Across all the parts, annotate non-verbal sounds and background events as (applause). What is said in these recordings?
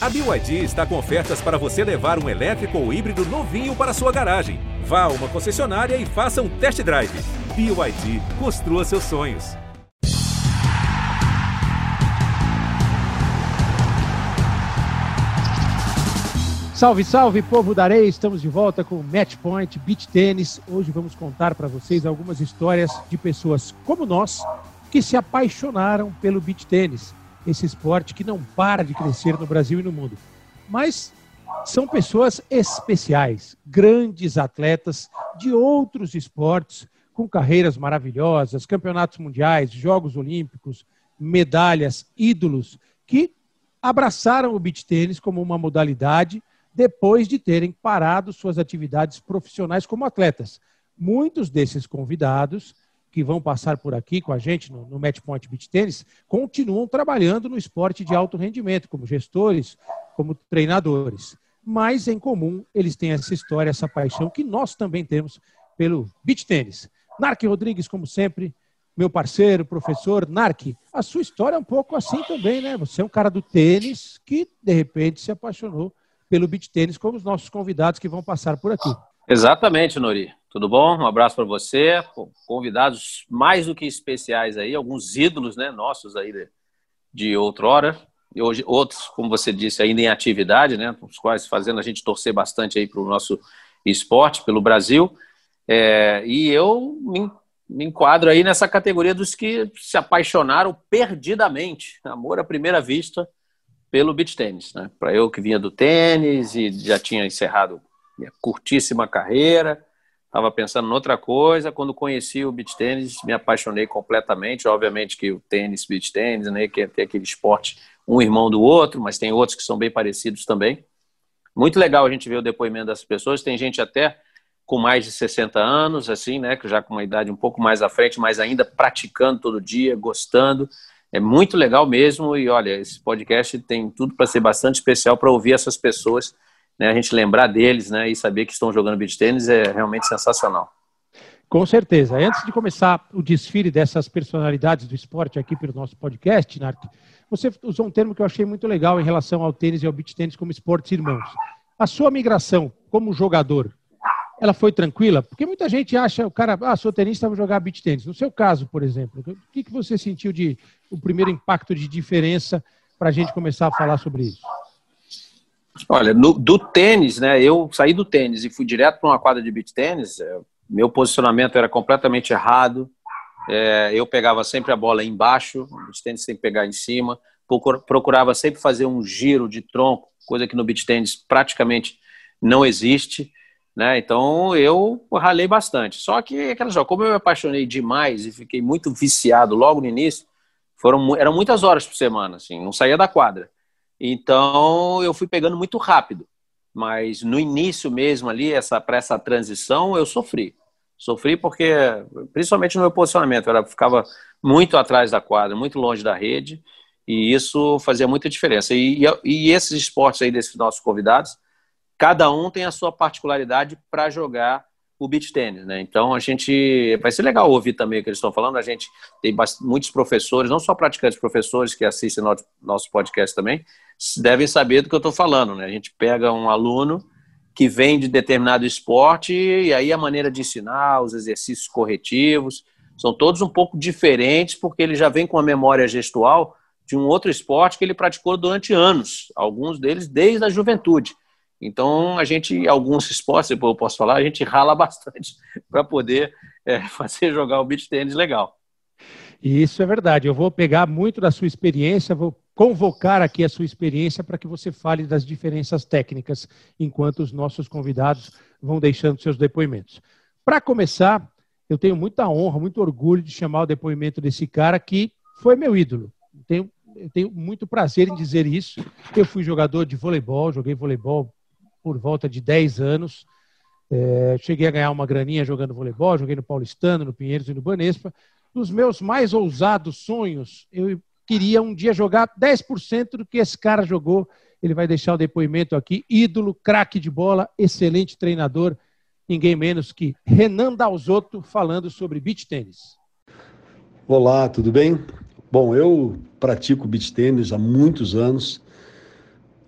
A BYD está com ofertas para você levar um elétrico ou híbrido novinho para sua garagem. Vá a uma concessionária e faça um test drive. BYD, construa seus sonhos. Salve, salve, povo da areia! Estamos de volta com o Match Point Beach Tênis. Hoje vamos contar para vocês algumas histórias de pessoas como nós que se apaixonaram pelo beach tênis, esse esporte que não para de crescer no Brasil e no mundo. Mas são pessoas especiais, grandes atletas de outros esportes, com carreiras maravilhosas, campeonatos mundiais, Jogos Olímpicos, medalhas, ídolos, que abraçaram o beach tênis como uma modalidade depois de terem parado suas atividades profissionais como atletas. Muitos desses convidados que vão passar por aqui com a gente no, no Match Point Beach Tennis continuam trabalhando no esporte de alto rendimento, como gestores, como treinadores. Mas, em comum, eles têm essa história, essa paixão que nós também temos pelo beach tênis. Narc Rodrigues, como sempre, meu parceiro, professor. Narc, a sua história é um pouco assim também, né? Você é um cara do tênis que, de repente, se apaixonou pelo beach tênis, como os nossos convidados que vão passar por aqui. Exatamente, Nori. Tudo bom? Um abraço para você. Convidados mais do que especiais aí, alguns ídolos, né, nossos aí de, de outrora. E hoje outros, como você disse, ainda em atividade, né, os quais fazendo a gente torcer bastante aí para o nosso esporte, pelo Brasil. É, e eu me, me enquadro aí nessa categoria dos que se apaixonaram perdidamente, amor à primeira vista, pelo beach tênis, né? Para eu que vinha do tênis e já tinha encerrado minha curtíssima carreira, estava pensando em outra coisa. Quando conheci o beach tênis, me apaixonei completamente. Obviamente que o tênis, beach tênis, né, que tem aquele esporte um irmão do outro, mas tem outros que são bem parecidos também. Muito legal a gente ver o depoimento das pessoas. Tem gente até com mais de 60 anos, assim, né, que já com uma idade um pouco mais à frente, mas ainda praticando todo dia, gostando. É muito legal mesmo e olha, esse podcast tem tudo para ser bastante especial para ouvir essas pessoas, né? A gente lembrar deles, né? E saber que estão jogando beach tênis é realmente sensacional. Com certeza. Antes de começar o desfile dessas personalidades do esporte aqui pelo nosso podcast, Narc, você usou um termo que eu achei muito legal em relação ao tênis e ao beach tênis como esportes irmãos. A sua migração como jogador ela foi tranquila? Porque muita gente acha, o cara, ah, sou tenista, vou jogar beach tênis. No seu caso, por exemplo, o que, que você sentiu de o primeiro impacto de diferença para a gente começar a falar sobre isso? Olha, no, do tênis, né? Eu saí do tênis e fui direto para uma quadra de beach tênis. É, meu posicionamento era completamente errado. É, eu pegava sempre a bola embaixo, o beach tênis tem que pegar em cima. Procurava sempre fazer um giro de tronco, coisa que no beach tênis praticamente não existe. Né? Então eu ralei bastante. Só que, aquela só, como eu me apaixonei demais e fiquei muito viciado logo no início, foram, eram muitas horas por semana, assim, não saía da quadra. Então eu fui pegando muito rápido. Mas no início mesmo ali, essa, para essa transição, eu sofri. Sofri porque, principalmente no meu posicionamento, eu ficava muito atrás da quadra, muito longe da rede, e isso fazia muita diferença. E, e, e esses esportes aí desses nossos convidados, cada um tem a sua particularidade para jogar o beach tênis, né? Então a gente vai ser legal ouvir também o que eles estão falando. A gente tem muitos professores, não só praticantes professores que assistem nosso, nosso podcast também, devem saber do que eu estou falando, né? A gente pega um aluno que vem de determinado esporte e aí a maneira de ensinar, os exercícios corretivos, são todos um pouco diferentes porque ele já vem com a memória gestual de um outro esporte que ele praticou durante anos, alguns deles desde a juventude. Então, a gente, alguns esportes, eu posso falar, a gente rala (laughs) bastante para poder é, fazer jogar o beach tênis legal. Isso é verdade. Eu vou pegar muito da sua experiência, vou convocar aqui a sua experiência para que você fale das diferenças técnicas, enquanto os nossos convidados vão deixando seus depoimentos. Para começar, eu tenho muita honra, muito orgulho de chamar o depoimento desse cara que foi meu ídolo. Tenho, eu tenho muito prazer em dizer isso. Eu fui jogador de voleibol, joguei voleibol por volta de 10 anos. É, cheguei a ganhar uma graninha jogando voleibol, joguei no Paulistano, no Pinheiros e no Banespa. Nos meus mais ousados sonhos, eu queria um dia jogar 10% do que esse cara jogou. Ele vai deixar o depoimento aqui. Ídolo, craque de bola, excelente treinador, ninguém menos que Renan Dalzotto falando sobre beach tênis. Olá, tudo bem? Bom, eu pratico beach tênis há muitos anos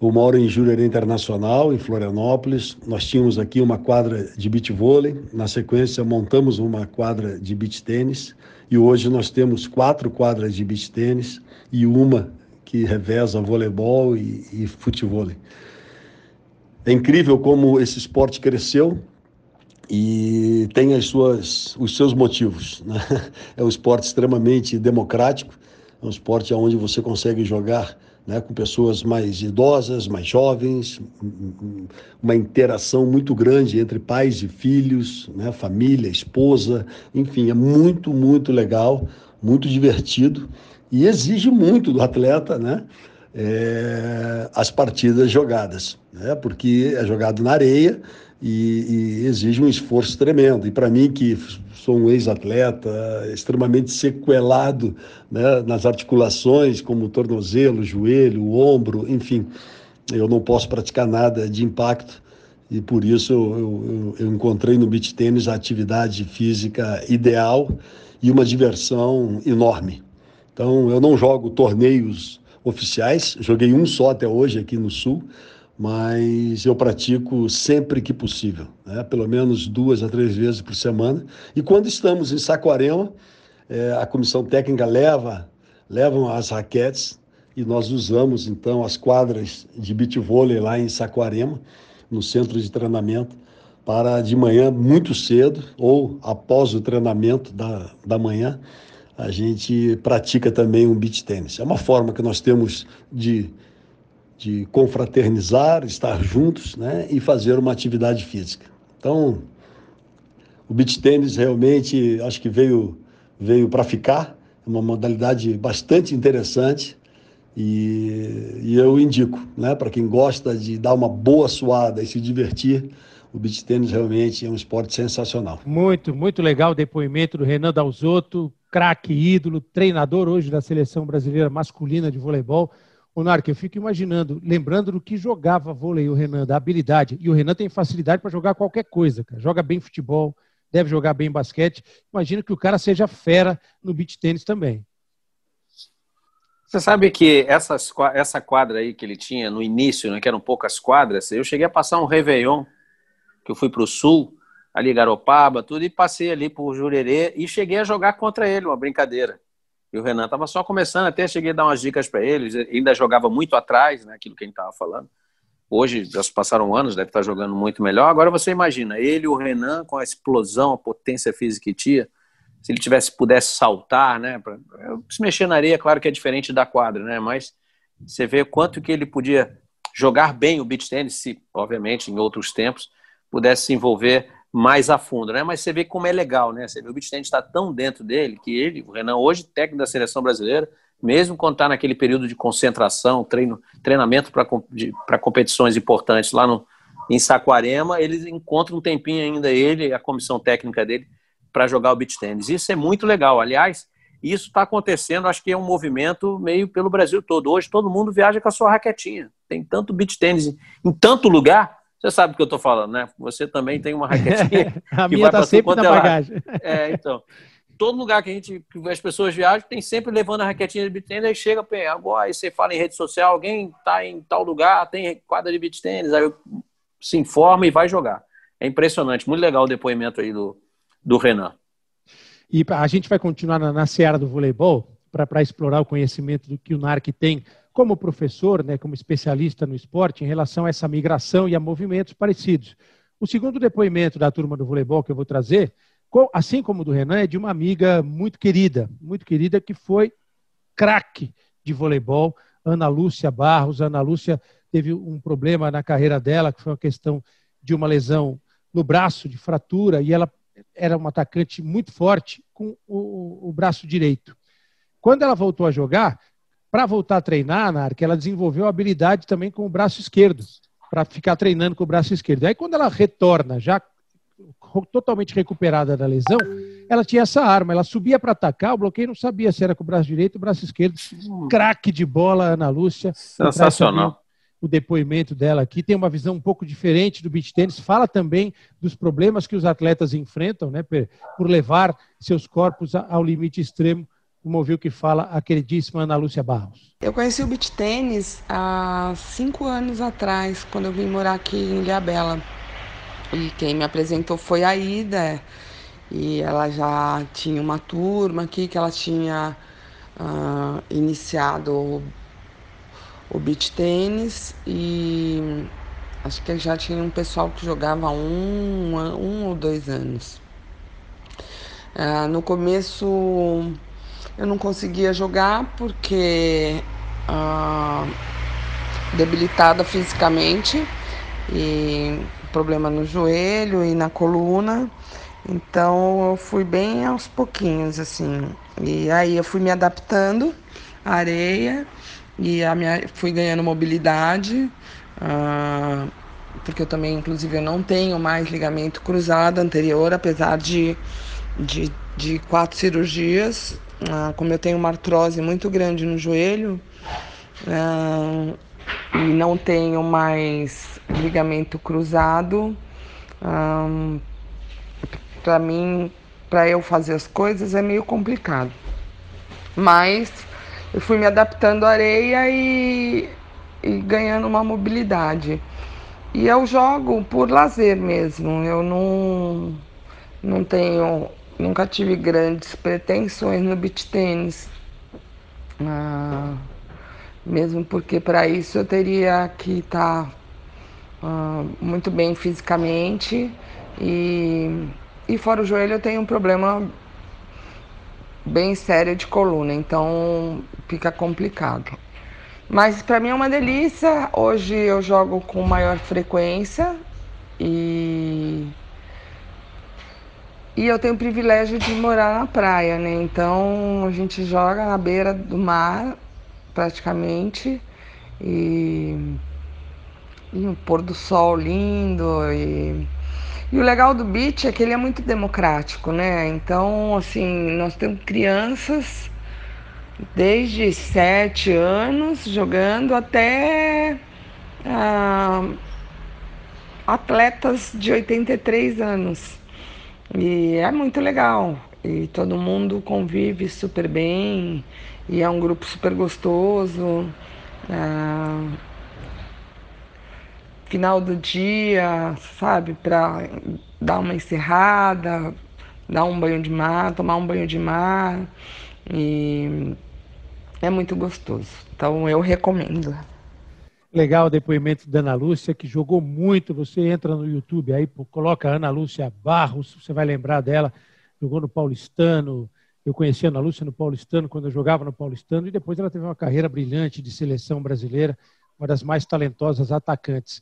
Eu moro em Jurerê Internacional, em Florianópolis. Nós tínhamos aqui uma quadra de beach vôlei. Na sequência, montamos uma quadra de beach tênis. E hoje nós temos quatro quadras de beach tênis e uma que reveza voleibol e, e futebol. É incrível como esse esporte cresceu e tem as suas, os seus motivos. Né? (laughs) É um esporte extremamente democrático, é um esporte onde você consegue jogar né, com pessoas mais idosas, mais jovens, uma interação muito grande entre pais e filhos, né, família, esposa, enfim, é muito, muito legal, muito divertido e exige muito do atleta, né? É, as partidas jogadas, né? porque é jogado na areia e, e exige um esforço tremendo. E para mim, que sou um ex-atleta, extremamente sequelado né, nas articulações, como tornozelo, joelho, ombro, enfim, eu não posso praticar nada de impacto e por isso eu, eu, eu encontrei no beach tênis a atividade física ideal e uma diversão enorme. Então, eu não jogo torneios oficiais, joguei um só até hoje aqui no Sul, mas eu pratico sempre que possível, né? pelo menos duas a três vezes por semana. E quando estamos em Saquarema, é, a comissão técnica leva levam as raquetes e nós usamos então as quadras de beach vôlei lá em Saquarema, no centro de treinamento, para de manhã muito cedo ou após o treinamento da, da manhã a gente pratica também um beach tênis. É uma forma que nós temos de, de confraternizar, estar juntos né, e fazer uma atividade física. Então, o beach tênis realmente acho que veio, veio para ficar, é uma modalidade bastante interessante e, e eu indico né, para quem gosta de dar uma boa suada e se divertir o beach tênis realmente é um esporte sensacional. Muito, muito legal o depoimento do Renan Dalzotto, craque, ídolo, treinador hoje da seleção brasileira masculina de voleibol. O Narc, eu fico imaginando, lembrando do que jogava vôlei o Renan, da habilidade. E o Renan tem facilidade para jogar qualquer coisa, cara. Joga bem futebol, deve jogar bem basquete. Imagino que o cara seja fera no beach tênis também. Você sabe que essas, essa quadra aí que ele tinha no início, né, que eram poucas quadras, eu cheguei a passar um Réveillon que eu fui para o sul, ali Garopaba, tudo, e passei ali por Jurerê e cheguei a jogar contra ele, uma brincadeira. E o Renan estava só começando, até cheguei a dar umas dicas para ele, ainda jogava muito atrás, né, aquilo que a gente estava falando. Hoje já se passaram anos, deve estar jogando muito melhor. Agora você imagina, ele o Renan com a explosão, a potência física que tinha, se ele tivesse pudesse saltar, né, pra, se mexer na areia, claro que é diferente da quadra, né, mas você vê quanto que ele podia jogar bem o beach tennis, se obviamente em outros tempos pudesse se envolver mais a fundo, né? Mas você vê como é legal, né? Você vê o tennis está tão dentro dele que ele, o Renan, hoje técnico da seleção brasileira, mesmo quando está naquele período de concentração, treino, treinamento para competições importantes lá no, em Saquarema, eles encontram um tempinho ainda ele, a comissão técnica dele, para jogar o beach tennis. Isso é muito legal. Aliás, isso está acontecendo, acho que é um movimento meio pelo Brasil todo. Hoje todo mundo viaja com a sua raquetinha. Tem tanto beach tennis em tanto lugar você sabe o que eu estou falando, né? Você também tem uma raquetinha (laughs) a que minha vai tá sempre na é bagagem. É, então. Todo lugar que a gente, que as pessoas viajam, tem sempre levando a raquetinha de beat tênis, aí chega, agora aí você fala em rede social, alguém está em tal lugar, tem quadra de beat tênis, aí se informa e vai jogar. É impressionante, muito legal o depoimento aí do, do Renan. E a gente vai continuar na, na seara do voleibol para explorar o conhecimento do que o NARC tem como professor, né, como especialista no esporte, em relação a essa migração e a movimentos parecidos. O segundo depoimento da turma do voleibol que eu vou trazer, assim como o do Renan, é de uma amiga muito querida, muito querida, que foi craque de voleibol, Ana Lúcia Barros. Ana Lúcia teve um problema na carreira dela, que foi uma questão de uma lesão no braço, de fratura, e ela era uma atacante muito forte com o, o braço direito. Quando ela voltou a jogar, para voltar a treinar, na que ela desenvolveu habilidade também com o braço esquerdo, para ficar treinando com o braço esquerdo. Aí quando ela retorna, já totalmente recuperada da lesão, ela tinha essa arma, ela subia para atacar, o bloqueio não sabia se era com o braço direito ou o braço esquerdo. Hum. Craque de bola, Ana Lúcia. Sensacional. O depoimento dela aqui tem uma visão um pouco diferente do beach tênis, fala também dos problemas que os atletas enfrentam, né, por levar seus corpos ao limite extremo como ouviu que fala a queridíssima Ana Lúcia Barros. Eu conheci o beach tênis há cinco anos atrás, quando eu vim morar aqui em Ilhabela. E quem me apresentou foi a Ida, e ela já tinha uma turma aqui que ela tinha uh, iniciado o, o tênis e acho que já tinha um pessoal que jogava um, um ou dois anos. Uh, no começo eu não conseguia jogar porque uh, debilitada fisicamente e problema no joelho e na coluna. Então eu fui bem aos pouquinhos, assim. E aí eu fui me adaptando à areia e a minha, fui ganhando mobilidade. Uh, porque eu também, inclusive, eu não tenho mais ligamento cruzado anterior, apesar de, de, de quatro cirurgias. Uh, como eu tenho uma artrose muito grande no joelho uh, e não tenho mais ligamento cruzado, para mim, para eu fazer as coisas é meio complicado. Mas eu fui me adaptando à areia e, e ganhando uma mobilidade. E eu jogo por lazer mesmo. Eu não, não tenho, nunca tive grandes pretensões no beach tênis. Ah, mesmo porque para isso eu teria que estar tá, ah, muito bem fisicamente e e fora o joelho eu tenho um problema bem sério de coluna, então fica complicado. Mas para mim é uma delícia. Hoje eu jogo com maior frequência e e eu tenho o privilégio de morar na praia, né? Então a gente joga na beira do mar praticamente e, e um pôr do sol lindo e e o legal do beach é que ele é muito democrático, né? Então, assim, nós temos crianças desde sete anos jogando até ah, atletas de 83 anos. E é muito legal. E todo mundo convive super bem. E é um grupo super gostoso. Ah, final do dia, sabe, para dar uma encerrada, dar um banho de mar, tomar um banho de mar. E é muito gostoso. Então eu recomendo. Legal o depoimento da Ana Lúcia, que jogou muito. Você entra no YouTube aí, coloca Ana Lúcia Barros, você vai lembrar dela. Jogou no Paulistano. Eu conheci a Ana Lúcia no Paulistano, quando eu jogava no Paulistano, e depois ela teve uma carreira brilhante de seleção brasileira, uma das mais talentosas atacantes.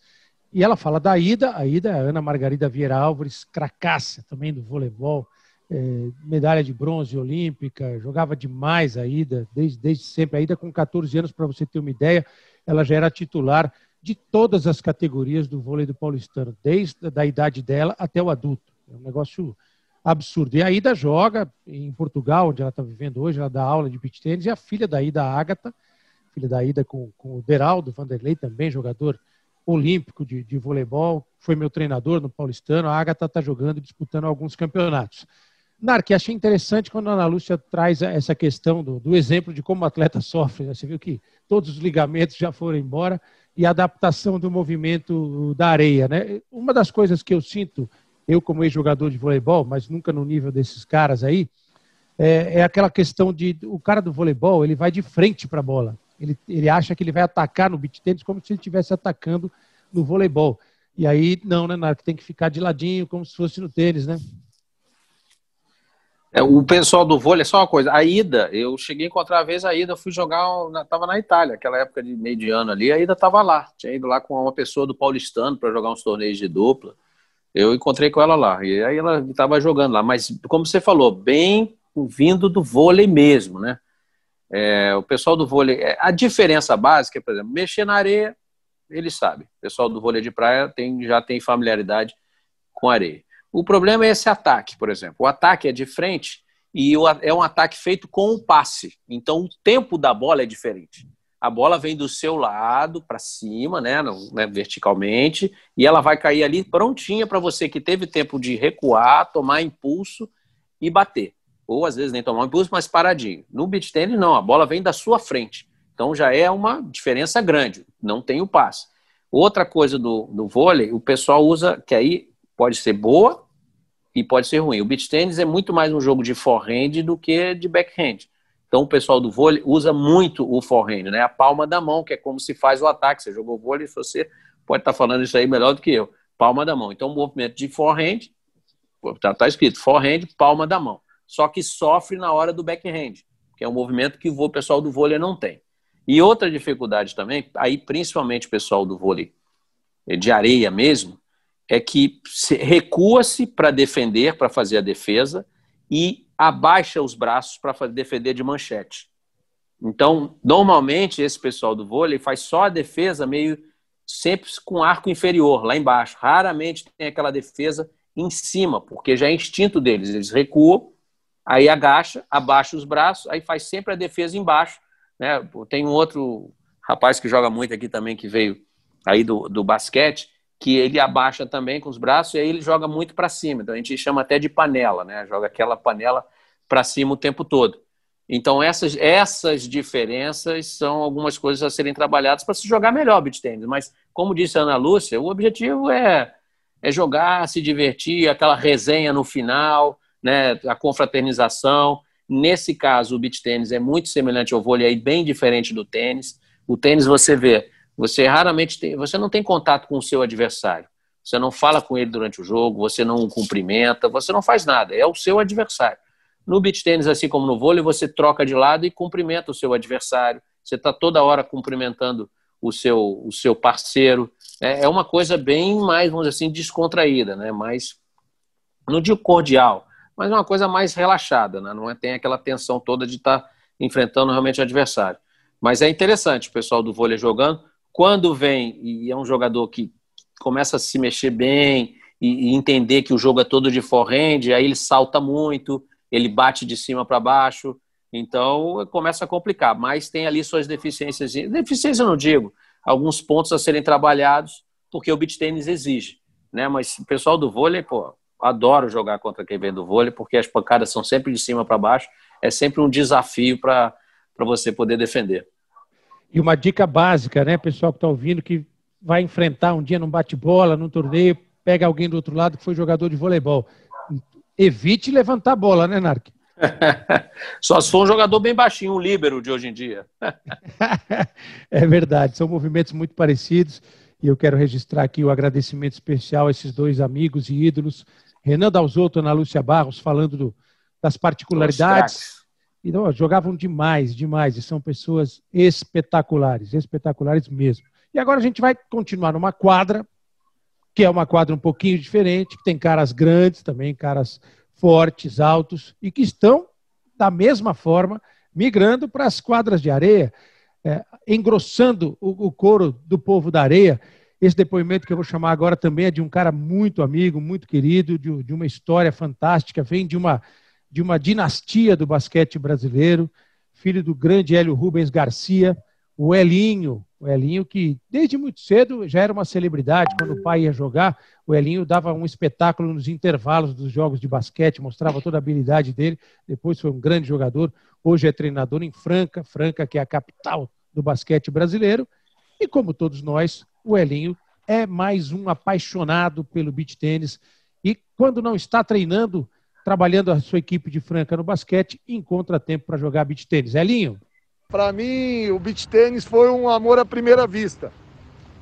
E ela fala da Ida, a Ida é a Ana Margarida Vieira Álvares, cracaça também do voleibol, é, medalha de bronze olímpica, jogava demais a Ida, desde, desde sempre. A Ida, com 14 anos, para você ter uma ideia, ela já era titular de todas as categorias do vôlei do paulistano, desde a idade dela até o adulto. É um negócio absurdo. E a Ida joga em Portugal, onde ela está vivendo hoje, ela dá aula de beach tênis, e a filha da Ida, a Agatha, filha da Ida com, com o Deraldo Vanderlei, também jogador olímpico de, de voleibol, foi meu treinador no Paulistano. A Agatha está jogando e disputando alguns campeonatos. Narc, achei interessante quando a Ana Lúcia traz essa questão do, do exemplo de como o atleta sofre. Né? Você viu que todos os ligamentos já foram embora e a adaptação do movimento da areia. Né? Uma das coisas que eu sinto, eu como ex-jogador de voleibol, mas nunca no nível desses caras aí, é, é aquela questão de o cara do voleibol ele vai de frente para a bola. Ele, ele acha que ele vai atacar no beat tênis como se ele estivesse atacando no voleibol. E aí, não, né, Narco? Tem que ficar de ladinho, como se fosse no tênis, né? É, o pessoal do vôlei, é só uma coisa, a ida, eu cheguei a encontrar a vez a ida, fui jogar, estava na Itália, aquela época de meio de ano ali, a ida estava lá, tinha ido lá com uma pessoa do paulistano para jogar uns torneios de dupla, eu encontrei com ela lá, e aí ela estava jogando lá, mas como você falou, bem vindo do vôlei mesmo, né? É, o pessoal do vôlei, é, a diferença básica, por exemplo, mexer na areia, ele sabe. O pessoal do vôlei de praia tem, já tem familiaridade com areia. O problema é esse ataque, por exemplo. O ataque é de frente e é um ataque feito com um passe. Então o tempo da bola é diferente. A bola vem do seu lado para cima, né, né, verticalmente, e ela vai cair ali prontinha para você que teve tempo de recuar, tomar impulso e bater. ou às vezes nem tomar impulso, mas paradinho. No beach tênis, não, a bola vem da sua frente. Então já é uma diferença grande, não tem o passe. Outra coisa do, do vôlei, o pessoal usa, que aí pode ser boa e pode ser ruim. O beach tênis é muito mais um jogo de forehand do que de backhand. Então o pessoal do vôlei usa muito o forehand, né? A palma da mão, que é como se faz o ataque. Você jogou vôlei, você pode estar falando isso aí melhor do que eu. Palma da mão. Então o movimento de forehand, está tá escrito forehand, palma da mão. Só que sofre na hora do backhand, que é um movimento que o pessoal do vôlei não tem. E outra dificuldade também, aí principalmente o pessoal do vôlei eh, de areia mesmo, é que recua-se para defender, para fazer a defesa, e abaixa os braços para defender de manchete. Então, normalmente, esse pessoal do vôlei faz só a defesa meio sempre com arco inferior, lá embaixo. Raramente tem aquela defesa em cima, porque já é instinto deles. Eles recuam, aí agacha, abaixa os braços, aí faz sempre a defesa embaixo, né? Tem um outro rapaz que joga muito aqui também, que veio aí do, do basquete, que ele abaixa também com os braços e aí ele joga muito para cima. Então a gente chama até de panela, né? Joga aquela panela para cima o tempo todo. Então essas, essas diferenças são algumas coisas a serem trabalhadas para se jogar melhor beat tênis. Mas como disse a Ana Lúcia, o objetivo é, é jogar, se divertir, aquela resenha no final, né? A confraternização. Nesse caso, o beach tênis é muito semelhante ao vôlei, é bem diferente do tênis. O tênis você vê, você raramente tem, você não tem contato com o seu adversário. Você não fala com ele durante o jogo, você não o cumprimenta, você não faz nada, é o seu adversário. No beach tênis, assim como no vôlei, você troca de lado e cumprimenta o seu adversário. Você está toda hora cumprimentando o seu, o seu parceiro. É, é uma coisa bem mais, vamos dizer assim, descontraída, né? mais, não digo cordial, mas é uma coisa mais relaxada, né? não é, tem aquela tensão toda de estar tá enfrentando realmente o adversário. Mas é interessante o pessoal do vôlei jogando. Quando vem e é um jogador que começa a se mexer bem e, e entender que o jogo é todo de forehand, aí ele salta muito, ele bate de cima para baixo, então começa a complicar. Mas tem ali suas deficiências. Deficiência não digo, alguns pontos a serem trabalhados, porque o beach tênis exige. Né? Mas o pessoal do vôlei, pô, adoro jogar contra quem vem do vôlei, porque as pancadas são sempre de cima para baixo, é sempre um desafio para você poder defender. E uma dica básica, né, pessoal que está ouvindo, que vai enfrentar um dia num bate-bola, num torneio, pega alguém do outro lado que foi jogador de voleibol. Evite levantar a bola, né, Narc? (laughs) Só se for um jogador bem baixinho, um líbero de hoje em dia. (laughs) é verdade, são movimentos muito parecidos e eu quero registrar aqui o agradecimento especial a esses dois amigos e ídolos Renan Dalzotto e Ana Lúcia Barros falando do, das particularidades. E, jogavam demais, demais. E são pessoas espetaculares, espetaculares mesmo. E agora a gente vai continuar numa quadra, que é uma quadra um pouquinho diferente, que tem caras grandes também, caras fortes, altos, e que estão, da mesma forma, migrando para as quadras de areia, é, engrossando o, o couro do povo da areia. Esse depoimento que eu vou chamar agora também é de um cara muito amigo, muito querido, de, de uma história fantástica, vem de uma, de uma dinastia do basquete brasileiro, filho do grande Hélio Rubens Garcia, o Elinho, o Elinho que desde muito cedo já era uma celebridade, quando o pai ia jogar, o Elinho dava um espetáculo nos intervalos dos jogos de basquete, mostrava toda a habilidade dele, depois foi um grande jogador, hoje é treinador em Franca, Franca que é a capital do basquete brasileiro, e como todos nós, o Elinho é mais um apaixonado pelo beach tênis. E quando não está treinando, trabalhando a sua equipe de Franca no basquete, encontra tempo para jogar beach tênis. Elinho? Para mim, o beach tênis foi um amor à primeira vista.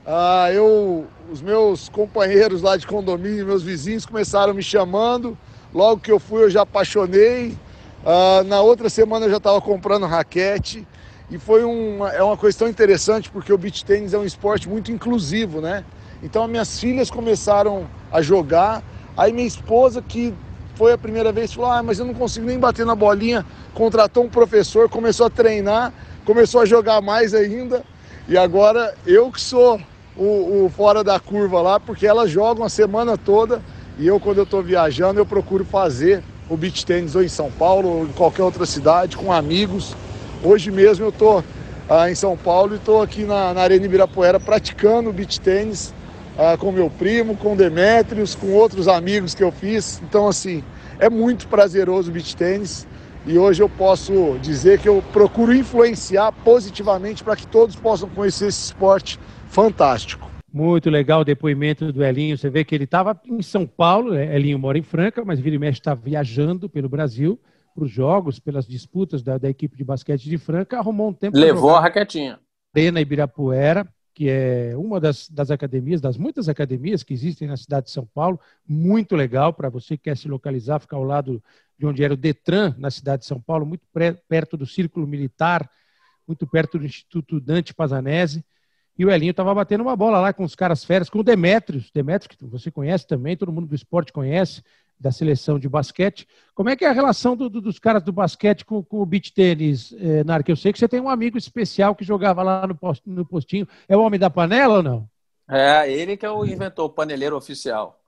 Ah, eu, os meus companheiros lá de condomínio, meus vizinhos começaram me chamando. Logo que eu fui, eu já apaixonei. Ah, na outra semana eu já estava comprando raquete. E foi uma, é uma questão interessante porque o beach tênis é um esporte muito inclusivo, né? Então minhas filhas começaram a jogar, aí minha esposa que foi a primeira vez falou: "Ah, mas eu não consigo nem bater na bolinha". Contratou um professor, começou a treinar, começou a jogar mais ainda. E agora eu que sou o, o fora da curva lá, porque elas jogam a semana toda e eu quando eu estou viajando eu procuro fazer o beach tênis ou em São Paulo ou em qualquer outra cidade com amigos Hoje mesmo eu estou ah, em São Paulo e estou aqui na, na Arena Ibirapuera praticando beach tênis ah, com meu primo, com Demetrios, com outros amigos que eu fiz. Então, assim, é muito prazeroso o beach tênis. e hoje eu posso dizer que eu procuro influenciar positivamente para que todos possam conhecer esse esporte fantástico. Muito legal o depoimento do Elinho. Você vê que ele estava em São Paulo, né? Elinho mora em Franca, mas vira e mexe está viajando pelo Brasil para os jogos, pelas disputas da, da, equipe de basquete de Franca, arrumou um tempo. Levou a raquetinha. Arena Ibirapuera, que é uma das, das academias, das muitas academias que existem na cidade de São Paulo, muito legal para você que quer se localizar, ficar ao lado de onde era o Detran, na cidade de São Paulo, muito perto do Círculo Militar, muito perto do Instituto Dante Pazanese. E o Elinho estava batendo uma bola lá com os caras férias, com o Demetrios, Demetrios que você conhece também, todo mundo do esporte conhece, da seleção de basquete. Como é que é a relação do, do, dos caras do basquete com, com o beach tênis, eh, Narc? Eu sei que você tem um amigo especial que jogava lá no, post, no postinho. É o homem da panela ou não? É, ele que é o inventor, o paneleiro oficial.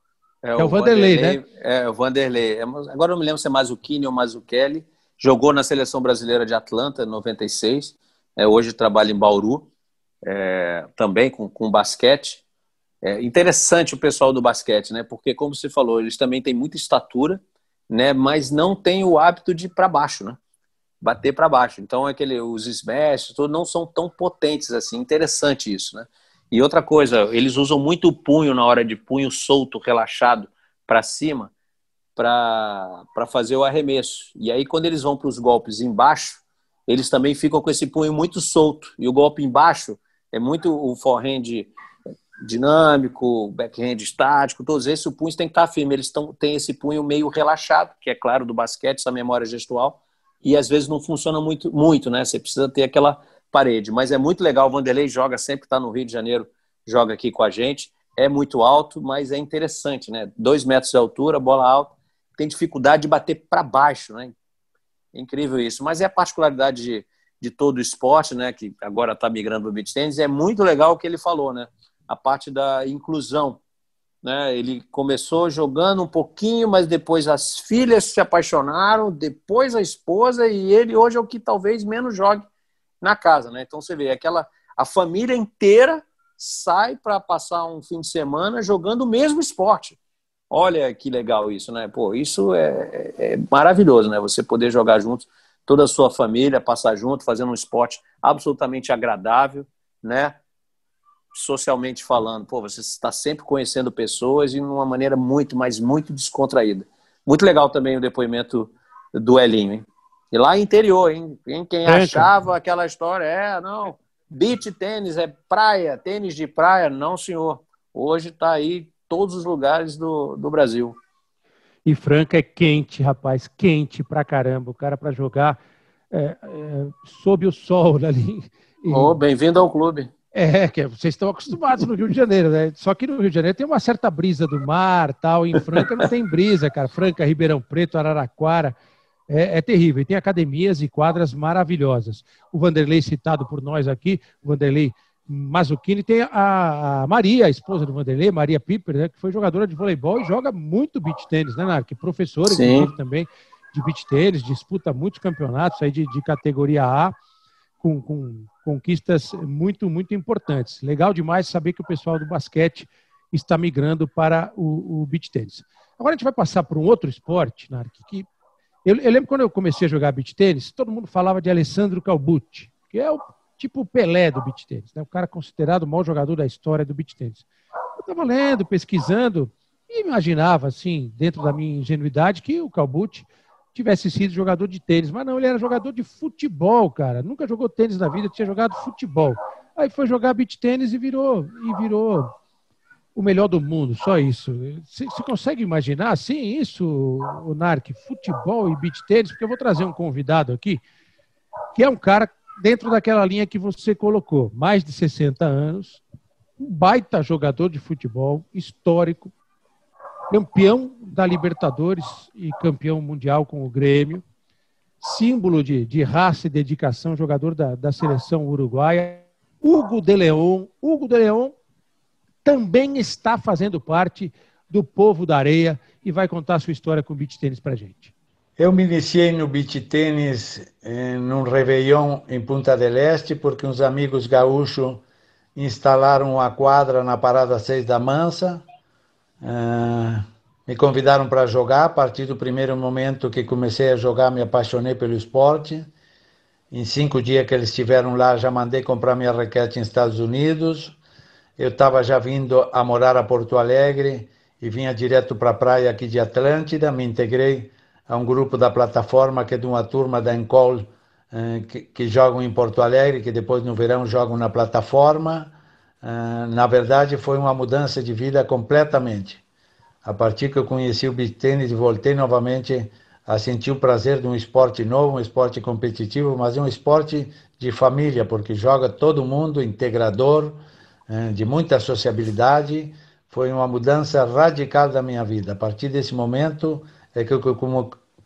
É, é o, o Vanderlei, Vanderlei, né? É, o Vanderlei. É, agora eu não me lembro se é Mazzuccini ou Mazzucchelli. Jogou na seleção brasileira de Atlanta, em 96. É, hoje trabalha em Bauru, é, também com, com basquete. É interessante o pessoal do basquete, né? Porque, como você falou, eles também têm muita estatura, né? Mas não têm o hábito de ir para baixo, né? Bater para baixo. Então, aquele, os smash tudo, não são tão potentes assim. Interessante isso, né? E outra coisa, eles usam muito o punho na hora de punho solto, relaxado para cima, para fazer o arremesso. E aí, quando eles vão para os golpes embaixo, eles também ficam com esse punho muito solto. E o golpe embaixo é muito o forehand dinâmico, backhand estático, todos esses, o punho tem que estar firme. Eles tão, têm esse punho meio relaxado, que é claro do basquete, essa memória gestual, e às vezes não funciona muito, muito né? Você precisa ter aquela parede. Mas é muito legal, o Vanderlei joga sempre, está no Rio de Janeiro, joga aqui com a gente. É muito alto, mas é interessante, né? Dois metros de altura, bola alta, tem dificuldade de bater para baixo, né? É incrível isso. Mas é a particularidade de, de todo o esporte, né? Que agora está migrando para o beach tennis. É muito legal o que ele falou, né? A parte da inclusão. Né? Ele começou jogando um pouquinho, mas depois as filhas se apaixonaram, depois a esposa, e ele hoje é o que talvez menos jogue na casa. Né? Então você vê, aquela a família inteira sai para passar um fim de semana jogando o mesmo esporte. Olha que legal isso, né? Pô, isso é, é, é maravilhoso, né? Você poder jogar juntos, toda a sua família, passar junto, fazendo um esporte absolutamente agradável, né? Socialmente falando, pô, você está sempre conhecendo pessoas de uma maneira muito, mas muito descontraída. Muito legal também o depoimento do Elinho, hein? E lá interior, hein? Quem é, achava aquela história, é, não, beach tênis é praia, tênis de praia, não, senhor. Hoje está aí todos os lugares do, do Brasil. E Franca é quente, rapaz, quente pra caramba. O cara para jogar é, é, sob o sol (laughs) ali. E... Oh, bem-vindo ao clube. É, que vocês estão acostumados no Rio de Janeiro, né? Só que no Rio de Janeiro tem uma certa brisa do mar, tal. Em Franca não tem brisa, cara. Franca, Ribeirão Preto, Araraquara. É, é, terrível. E tem academias e quadras maravilhosas. O Vanderlei, citado por nós aqui, o Vanderlei Mazzuccini, tem a, a, Maria, a esposa do Vanderlei, Maria Piper, né, que foi jogadora de voleibol e joga muito beach tênis, né, Narc? Professora, inclusive, também de beach tênis, disputa muitos campeonatos aí de, de categoria A com, com conquistas muito, muito importantes. Legal demais saber que o pessoal do basquete está migrando para o, o beach tênis. Agora a gente vai passar para um outro esporte, Nark, que eu, eu, lembro quando eu comecei a jogar beach tênis, todo mundo falava de Alessandro Calbucci, que é o tipo Pelé do beach tênis, né? o cara considerado o maior jogador da história do beach tênis. Eu estava lendo, pesquisando, e imaginava, assim, dentro da minha ingenuidade, que o Calbucci tivesse sido jogador de tênis. Mas não, ele era jogador de futebol, cara. Nunca jogou tênis na vida, tinha jogado futebol. Aí foi jogar beach tênis e virou, e virou o melhor do mundo, só isso. Você, consegue imaginar assim isso, o Narc, futebol e beach tênis? Porque eu vou trazer um convidado aqui, que é um cara dentro daquela linha que você colocou, mais de 60 anos, um baita jogador de futebol, histórico, campeão da Libertadores e campeão mundial com o Grêmio, símbolo de, de raça e dedicação, jogador da, da seleção uruguaia, Hugo de Leon. Hugo de Leon também está fazendo parte do povo da areia e vai contar sua história com o beach tênis para gente. Eu me iniciei no beach tênis eh, num Réveillon em Punta del Este, porque uns amigos gaúchos instalaram uma quadra na Parada 6 da Mansa, Uh, me convidaram para jogar. A partir do primeiro momento que comecei a jogar, me apaixonei pelo esporte. Em cinco dias que eles estiveram lá, já mandei comprar minha raquete nos Estados Unidos. Eu estava já vindo a morar a Porto Alegre e vinha direto para a praia aqui de Atlântida. Me integrei a um grupo da plataforma que é de uma turma da Encol eh, que, que jogam em Porto Alegre, que depois no verão jogam na plataforma. Eh, na verdade, foi uma mudança de vida completamente. A partir que eu conheci o beach tênis e voltei novamente a sentir o prazer de um esporte novo, um esporte competitivo, mas um esporte de família, porque joga todo mundo, integrador, eh, de muita sociabilidade. Foi uma mudança radical da minha vida. A partir desse momento é que eu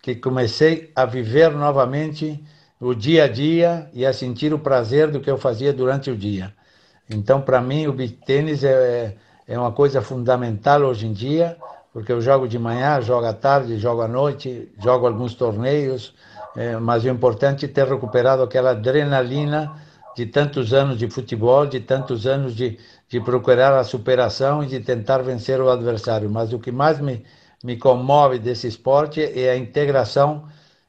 que comecei a viver novamente o dia a dia e a sentir o prazer do que eu fazia durante o dia. Então, para mim, o beach tênis é, é uma coisa fundamental hoje em dia porque eu jogo de manhã, jogo à tarde, jogo à noite, jogo alguns torneios, é, mas o importante é ter recuperado aquela adrenalina de tantos anos de futebol, de tantos anos de, de procurar a superação e de tentar vencer o adversário. Mas o que mais me, me comove desse esporte é a integração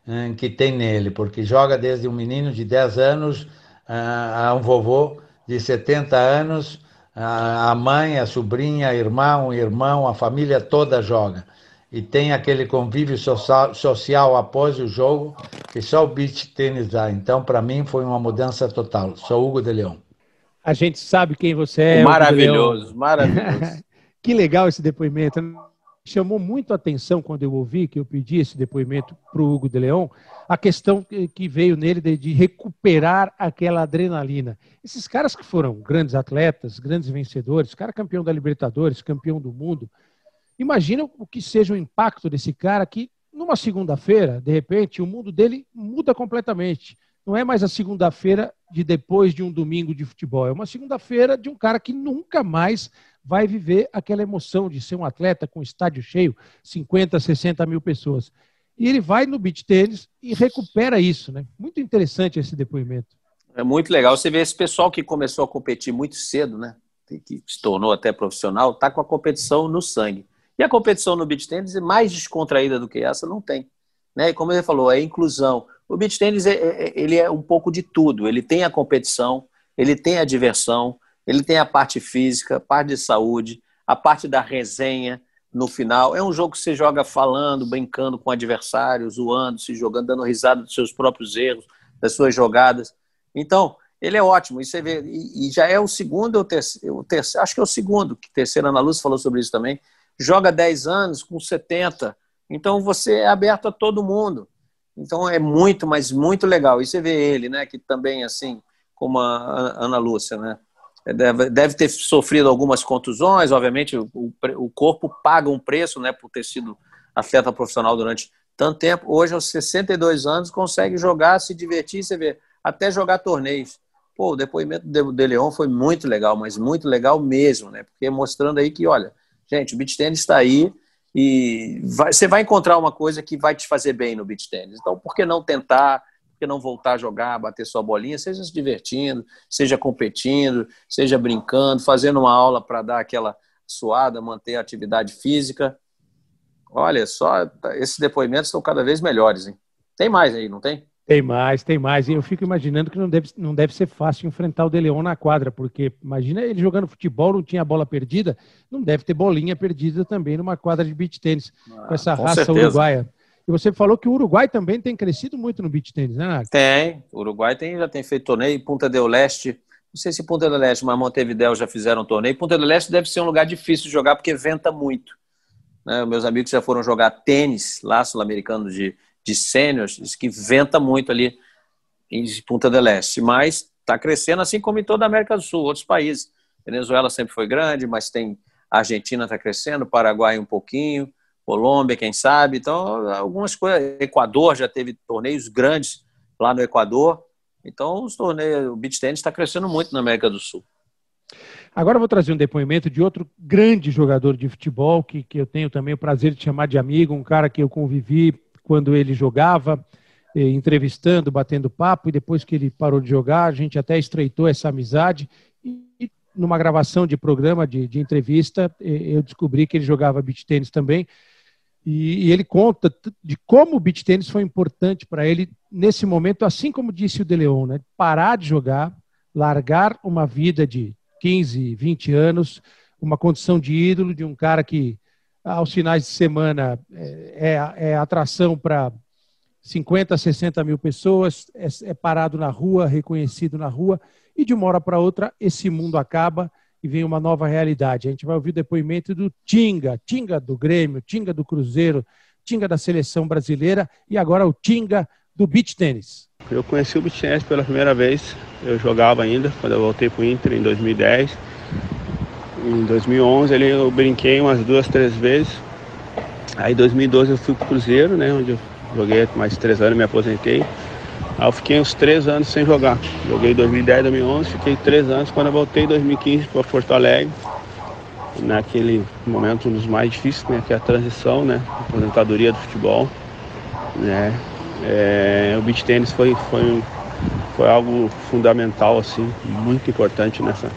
é, que tem nele, porque joga desde um menino de 10 anos a, a um vovô de 70 anos, a mãe, a sobrinha, a irmã, o irmão, a família toda joga. E tem aquele convívio social, social após o jogo que só o beach tênis dá. Então, para mim, foi uma mudança total. Sou Hugo de Leão. A gente sabe quem você é. Maravilhoso, maravilhoso. (laughs) que legal esse depoimento. Chamou muito a atenção quando eu ouvi que eu pedi esse depoimento para o Hugo de Leão, a questão que veio nele de, de, recuperar aquela adrenalina. Esses caras que foram grandes atletas, grandes vencedores, cara campeão da Libertadores, campeão do mundo, imagina o que seja o impacto desse cara que numa segunda-feira, de repente, o mundo dele muda completamente. Não é mais a segunda-feira de depois de um domingo de futebol, é uma segunda-feira de um cara que nunca mais vai viver aquela emoção de ser um atleta com estádio cheio, 50, 60 mil pessoas. E ele vai no beach tênis e recupera isso, né? Muito interessante esse depoimento. É muito legal. Você vê esse pessoal que começou a competir muito cedo, né? Que se tornou até profissional, tá com a competição no sangue. E a competição no beach tênis é mais descontraída do que essa, não tem. Né? E como ele falou, é inclusão. O beach tênis é, é, ele é um pouco de tudo. Ele tem a competição, ele tem a diversão, ele tem a parte física, a parte de saúde, a parte da resenha no final. É um jogo que você joga falando, brincando com o adversário, zoando, se jogando, dando risada dos seus próprios erros, das suas jogadas. Então, ele é ótimo. E, você vê, e, e já é o segundo, ou terceiro, o terceiro, acho que é o segundo, que terceiro Ana Luz falou sobre isso também. Joga 10 anos com 70. Então, você é aberto a todo mundo. Então, é muito, mas muito legal. E você vê ele, né, que também, assim, como a Ana Lúcia, né? Deve, ter sofrido algumas contusões, obviamente o, o corpo paga um preço né, por ter sido atleta profissional durante tanto tempo. Hoje, aos 62 anos, consegue jogar, se divertir, você vê, até jogar torneios. Pô, o depoimento do de Leon foi muito legal, mas muito legal mesmo, né? Porque mostrando aí que, olha, gente, o beach tennis está aí e vai, você vai encontrar uma coisa que vai te fazer bem no beach tennis. Então, por que não tentar? Que não voltar a jogar, bater sua bolinha, seja se divertindo, seja competindo, seja brincando, fazendo uma aula para dar aquela suada, manter a atividade física. Olha, só esses depoimentos estão cada vez melhores, hein? Tem mais aí, não tem? Tem mais, tem mais. Eu fico imaginando que não deve, não deve ser fácil enfrentar o De Leon na quadra, porque imagina ele jogando futebol, não tinha bola perdida, não deve ter bolinha perdida também numa quadra de beach tênis, ah, com essa com raça certeza. uruguaia. E você falou que o Uruguai também tem crescido muito no beach tênis, né, Narco? Tem. O Uruguai tem, já tem feito torneio. Punta del Leste, não sei se Punta del Leste, mas Montevideo já fizeram torneio. Punta del Leste deve ser um lugar difícil de jogar porque venta muito. Né? Meus amigos já foram jogar tênis lá, sul-americano de, de sêniors, diz que venta muito ali em Punta del Leste. Mas está crescendo assim como em toda a América do Sul, outros países. Venezuela sempre foi grande, mas tem a Argentina está crescendo, Paraguai um pouquinho. Colômbia, quem sabe. Então, algumas coisas. Equador já teve torneios grandes lá no Equador. Então, os torneios, o beach tennis está crescendo muito na América do Sul. Agora vou trazer um depoimento de outro grande jogador de futebol, que, que eu tenho também o prazer de chamar de amigo, um cara que eu convivi quando ele jogava, eh, entrevistando, batendo papo, e depois que ele parou de jogar, a gente até estreitou essa amizade. E, e numa gravação de programa, de, de entrevista, eh, eu descobri que ele jogava beach tênis também. E, e ele conta de como o beach tênis foi importante para ele nesse momento, assim como disse o De Leon, né? Parar de jogar, largar uma vida de 15, 20 anos, uma condição de ídolo de um cara que aos finais de semana é, é, é atração para 50, 60 mil pessoas, é, é, parado na rua, reconhecido na rua, e de uma hora para outra esse mundo acaba e vem uma nova realidade. A gente vai ouvir o depoimento do Tinga, Tinga do Grêmio, Tinga do Cruzeiro, Tinga da seleção brasileira e agora o Tinga do beach tênis. Eu conheci o beach tênis pela primeira vez, eu jogava ainda quando eu voltei para o Inter em 2010 em 2011 ali eu brinquei umas duas, três vezes. Aí em 2012 eu fui pro Cruzeiro, né? Onde eu joguei mais três anos, me aposentei. Aí eu fiquei uns três anos sem jogar. Joguei 2010, 2011, fiquei três anos. Quando eu voltei em 2015 para Porto Alegre, naquele momento um dos mais difíceis, né? Que é a transição, né? aposentadoria do futebol, né? É, o beach tênis foi, foi, foi algo fundamental, assim, muito importante nessa,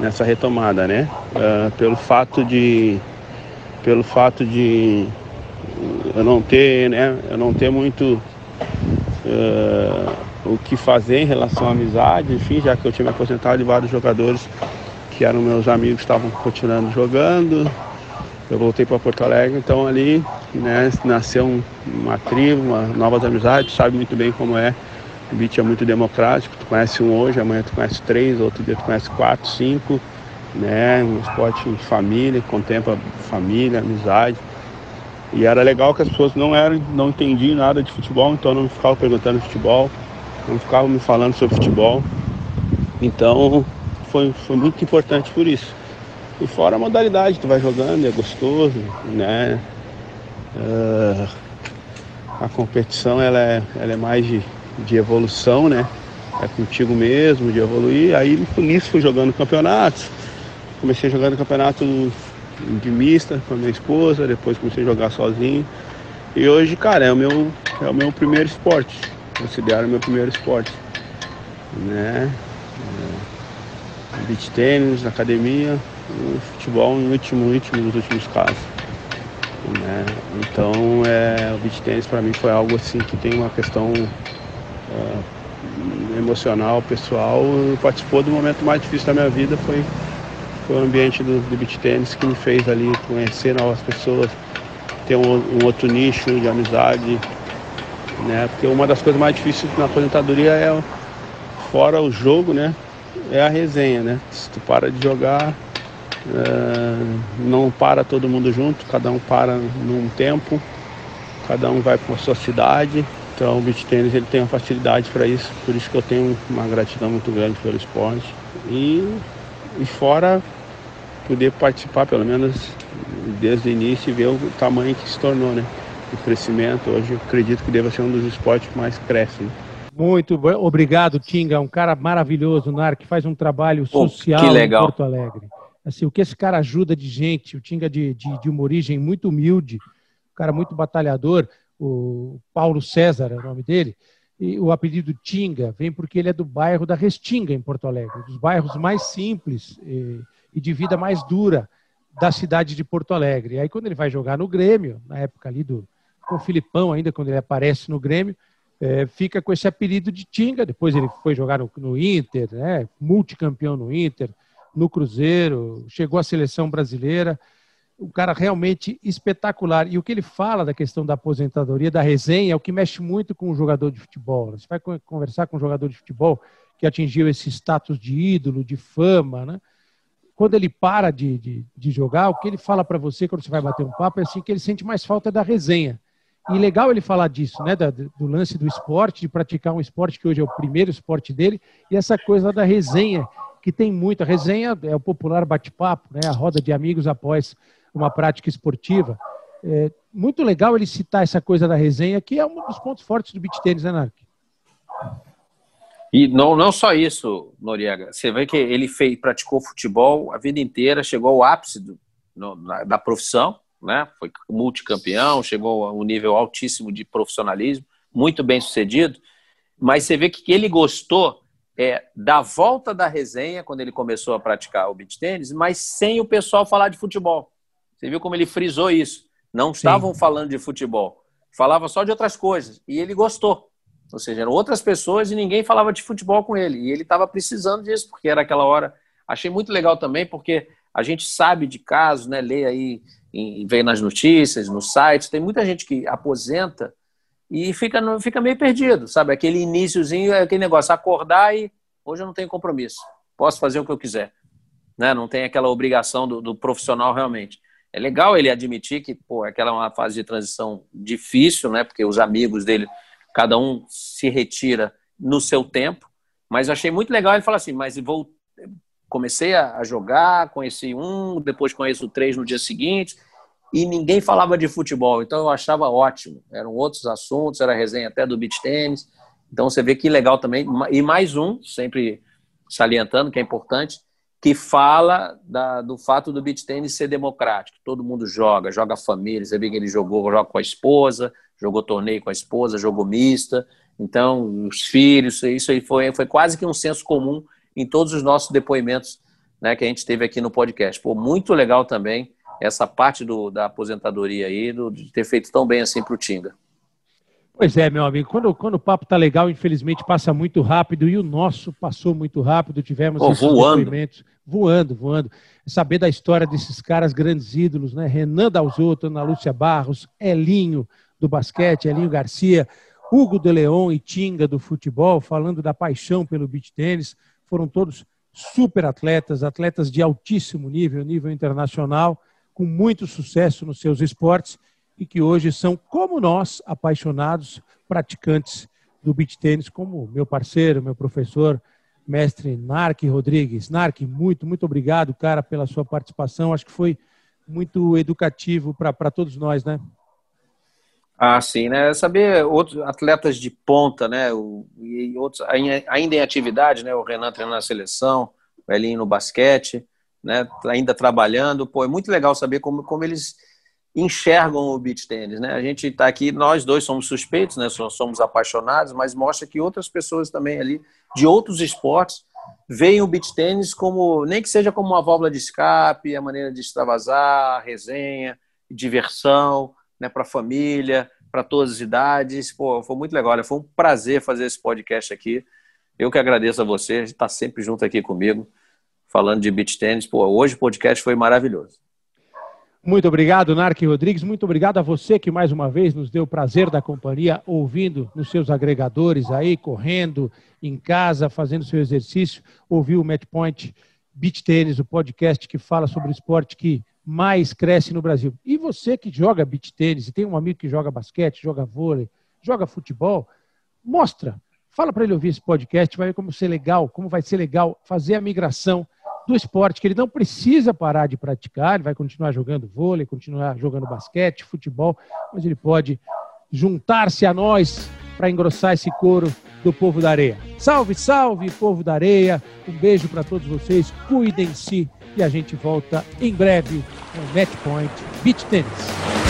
nessa retomada, né? Uh, pelo fato de pelo fato de eu não ter, né? Eu não ter muito uh, o que fazer em relação à amizade, enfim, já que eu tinha me aposentado de vários jogadores que eram meus amigos estavam continuando jogando. Eu voltei para Porto Alegre, então ali né, nasceu uma tribo, uma, novas amizades, sabe muito bem como é o beat é muito democrático, tu conhece um hoje, amanhã tu conhece três, outro dia tu conhece quatro, cinco, né? Um esporte em família, contempla família, amizade. E era legal que as pessoas não eram, não entendiam nada de futebol, então não ficavam perguntando futebol, não ficavam me falando sobre futebol. Então foi, foi muito importante por isso. E fora a modalidade, tu vai jogando, é gostoso, né? Uh, a competição ela é, ela é mais de de evolução, né? É contigo mesmo, de evoluir. Aí nisso fui jogando campeonatos. Comecei jogando campeonato de mista com a minha esposa, depois comecei a jogar sozinho. E hoje, cara, é o meu, é o meu primeiro esporte. Considero o meu primeiro esporte. Né? É, beach tênis, academia, futebol em último, último, nos últimos casos. Né? Então é, o beach tênis para mim foi algo assim que tem uma questão uh, emocional, pessoal, participou do momento mais difícil da minha vida, foi, foi o ambiente do, do beach tênis que me fez ali conhecer novas pessoas, ter um, um outro nicho de amizade, né? Porque uma das coisas mais difíceis na aposentadoria é, fora o jogo, né? É a resenha, né? Se tu para de jogar, uh, não para todo mundo junto, cada um para num tempo, cada um vai para sua cidade, então o beach tênis ele tem uma facilidade para isso, por isso que eu tenho uma gratidão muito grande pelo esporte. E, e fora poder participar, pelo menos desde o início, e ver o tamanho que se tornou, né? O crescimento, hoje eu acredito que deva ser um dos esportes que mais crescem. Muito obrigado, Tinga, um cara maravilhoso, Nar, que faz um trabalho social oh, em Porto Alegre. Assim, o que esse cara ajuda de gente, o Tinga de, de, de uma origem muito humilde, um cara muito batalhador o Paulo César é o nome dele, e o apelido Tinga vem porque ele é do bairro da Restinga, em Porto Alegre, dos bairros mais simples e, e de vida mais dura da cidade de Porto Alegre. E aí, quando ele vai jogar no Grêmio, na época ali do com o Filipão, ainda quando ele aparece no Grêmio, é, fica com esse apelido de Tinga. Depois ele foi jogar no, no Inter, né, multicampeão no Inter, no Cruzeiro, chegou à seleção brasileira um cara realmente espetacular. E o que ele fala da questão da aposentadoria, da resenha, é o que mexe muito com o jogador de futebol. Você vai conversar com um jogador de futebol que atingiu esse status de ídolo, de fama, né? Quando ele para de, de, de jogar, o que ele fala para você quando você vai bater um papo é assim que ele sente mais falta da resenha. E legal ele falar disso, né? do lance do esporte, de praticar um esporte que hoje é o primeiro esporte dele, e essa coisa da resenha, que tem muito. A resenha é o popular bate-papo, né? A roda de amigos após uma prática esportiva. É muito legal ele citar essa coisa da resenha, que é um dos pontos fortes do beat tênis, né, Narc? E não, não só isso, Noriega. Você vê que ele fez, praticou futebol a vida inteira, chegou ao ápice do, no, na, da profissão, né? Foi multicampeão, chegou a um nível altíssimo de profissionalismo, muito bem sucedido. Mas você vê que ele gostou é, da volta da resenha quando ele começou a praticar o beach tênis, mas sem o pessoal falar de futebol. Você viu como ele frisou isso? Não estavam Sim. falando de futebol. Falava só de outras coisas. E ele gostou. Ou seja, eram outras pessoas e ninguém falava de futebol com ele. E ele estava precisando disso, porque era aquela hora. Achei muito legal também, porque a gente sabe de casos, né? Lê aí, vem nas notícias, nos sites. Tem muita gente que aposenta e fica, fica meio perdido, sabe? Aquele iníciozinho, aquele negócio, acordar e hoje eu não tenho compromisso. Posso fazer o que eu quiser. Né? Não tem aquela obrigação do, do profissional realmente. É legal ele admitir que, pô, aquela é uma fase de transição difícil, né? Porque os amigos dele, cada um se retira no seu tempo. Mas eu achei muito legal ele falar assim, mas vou comecei a jogar, conheci um, depois conheço três no dia seguinte, e ninguém falava de futebol, então eu achava ótimo. Eram outros assuntos, era resenha até do beach tênis. Então você vê que legal também. E mais um, sempre salientando que é importante, que fala da, do fato do beach tênis ser democrático. Todo mundo joga, joga família. Você vê que ele jogou, joga com a esposa, jogou torneio com a esposa, jogou mista. Então, os filhos, isso aí foi, foi quase que um senso comum em todos os nossos depoimentos né, que a gente teve aqui no podcast. Pô, muito legal também essa parte do, da aposentadoria aí, do, de ter feito tão bem assim para o Tinga. Pois é, meu amigo, quando, quando o papo tá legal, infelizmente passa muito rápido e o nosso passou muito rápido, tivemos oh, voando. depoimentos voando, voando. Saber da história desses caras grandes ídolos, né? Renan Dalzotto, Ana Lúcia Barros, Elinho do basquete, Elinho Garcia, Hugo de Leon e Tinga do futebol, falando da paixão pelo beach tênis, foram todos super atletas, atletas de altíssimo nível, nível internacional, com muito sucesso nos seus esportes e que hoje são, como nós, apaixonados praticantes do beach tênis, como meu parceiro, meu professor, mestre Narc Rodrigues. Narc, muito, muito obrigado, cara, pela sua participação. Acho que foi muito educativo para todos nós, né? Ah, sim, né? Saber outros atletas de ponta, né? O, e outros ainda em atividade, né? O Renan treinando na seleção, o Elinho no basquete, né? Ainda trabalhando. Pô, é muito legal saber como, como eles enxergam o beach tênis, né? A gente está aqui, nós dois somos suspeitos, né? Somos apaixonados, mas mostra que outras pessoas também ali de outros esportes veem o beach tênis como nem que seja como uma válvula de escape, a maneira de extravasar, resenha, diversão, né? Para a família, para todas as idades. Pô, foi muito legal. Olha, foi um prazer fazer esse podcast aqui. Eu que agradeço a você, está sempre junto aqui comigo, falando de beach tênis. Pô, hoje o podcast foi maravilhoso. Muito obrigado, Narque Rodrigues. Muito obrigado a você que mais uma vez nos deu o prazer da companhia, ouvindo nos seus agregadores aí, correndo em casa, fazendo seu exercício. Ouviu o Matchpoint Beach Tênis, o podcast que fala sobre o esporte que mais cresce no Brasil. E você que joga beach tênis e tem um amigo que joga basquete, joga vôlei, joga futebol, mostra, fala para ele ouvir esse podcast, vai ver como ser legal, como vai ser legal fazer a migração do esporte, que ele não precisa parar de praticar, ele vai continuar jogando vôlei, continuar jogando basquete, futebol, mas ele pode juntar-se a nós para engrossar esse couro do povo da areia. Salve, salve, povo da areia! Um beijo para todos vocês, cuidem-se e a gente volta em breve com Match Beach Tennis.